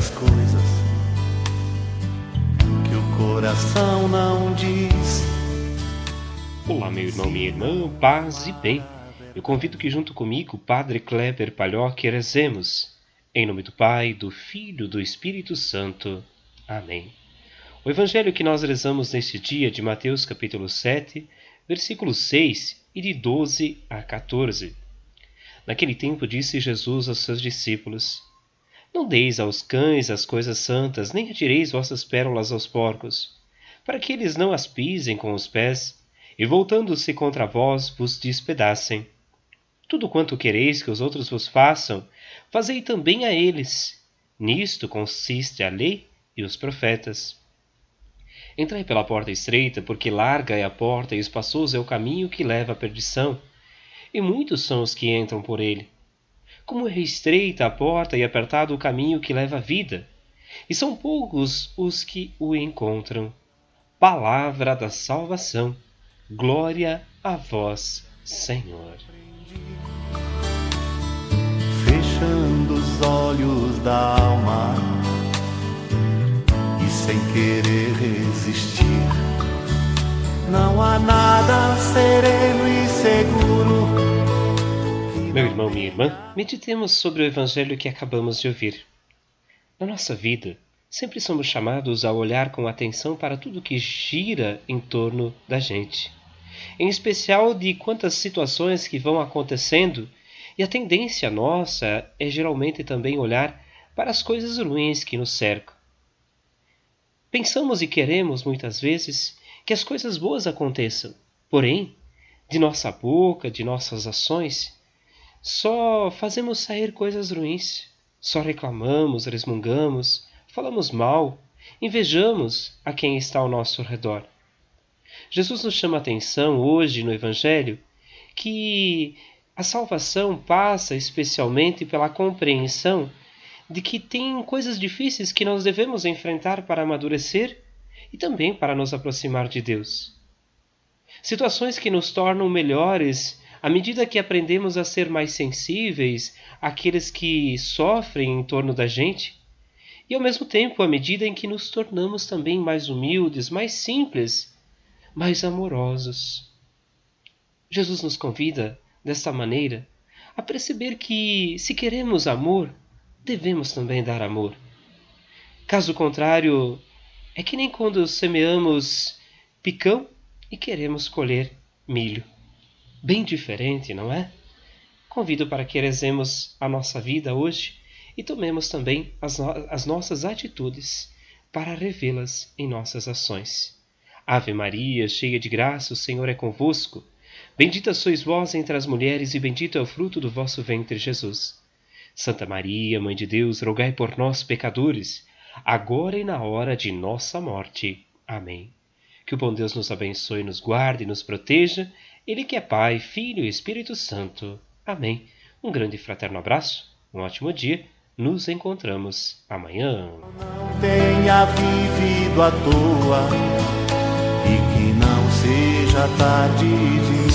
tantas coisas que o coração não diz. Olá, meu irmão, minha irmã, paz e bem. Eu convido que, junto comigo, Padre Kleber Palhoque, rezemos. Em nome do Pai, do Filho e do Espírito Santo. Amém. O evangelho que nós rezamos neste dia de Mateus capítulo 7, versículo 6 e de 12 a 14. Naquele tempo disse Jesus aos seus discípulos: não deis aos cães as coisas santas, nem atireis vossas pérolas aos porcos, para que eles não as pisem com os pés, e voltando-se contra vós vos despedacem. Tudo quanto quereis que os outros vos façam, fazei também a eles. Nisto consiste a lei e os profetas. Entrai pela porta estreita, porque larga é a porta e espaçoso é o caminho que leva à perdição, e muitos são os que entram por ele. Como é estreita a porta e apertado o caminho que leva à vida, e são poucos os que o encontram. Palavra da salvação. Glória a vós, Senhor. Fechando os olhos da alma e sem querer resistir. Não há nada sereno e seguro. Meu irmão, minha irmã, meditemos sobre o evangelho que acabamos de ouvir. Na nossa vida, sempre somos chamados a olhar com atenção para tudo que gira em torno da gente, em especial de quantas situações que vão acontecendo, e a tendência nossa é geralmente também olhar para as coisas ruins que nos cercam. Pensamos e queremos muitas vezes que as coisas boas aconteçam, porém, de nossa boca, de nossas ações, só fazemos sair coisas ruins, só reclamamos, resmungamos, falamos mal, invejamos a quem está ao nosso redor. Jesus nos chama a atenção hoje no Evangelho que a salvação passa especialmente pela compreensão de que tem coisas difíceis que nós devemos enfrentar para amadurecer e também para nos aproximar de Deus. Situações que nos tornam melhores à medida que aprendemos a ser mais sensíveis àqueles que sofrem em torno da gente, e ao mesmo tempo à medida em que nos tornamos também mais humildes, mais simples, mais amorosos. Jesus nos convida, desta maneira, a perceber que, se queremos amor, devemos também dar amor. Caso contrário, é que nem quando semeamos picão e queremos colher milho. Bem diferente, não é? Convido para que rezemos a nossa vida hoje e tomemos também as, no as nossas atitudes para revê-las em nossas ações. Ave Maria, cheia de graça, o Senhor é convosco. Bendita sois vós entre as mulheres, e bendito é o fruto do vosso ventre, Jesus. Santa Maria, Mãe de Deus, rogai por nós, pecadores agora e na hora de nossa morte. Amém. Que o bom Deus nos abençoe, nos guarde e nos proteja, Ele que é Pai, Filho e Espírito Santo. Amém. Um grande e fraterno abraço, um ótimo dia, nos encontramos amanhã. Não tenha vivido à toa e que não seja tarde de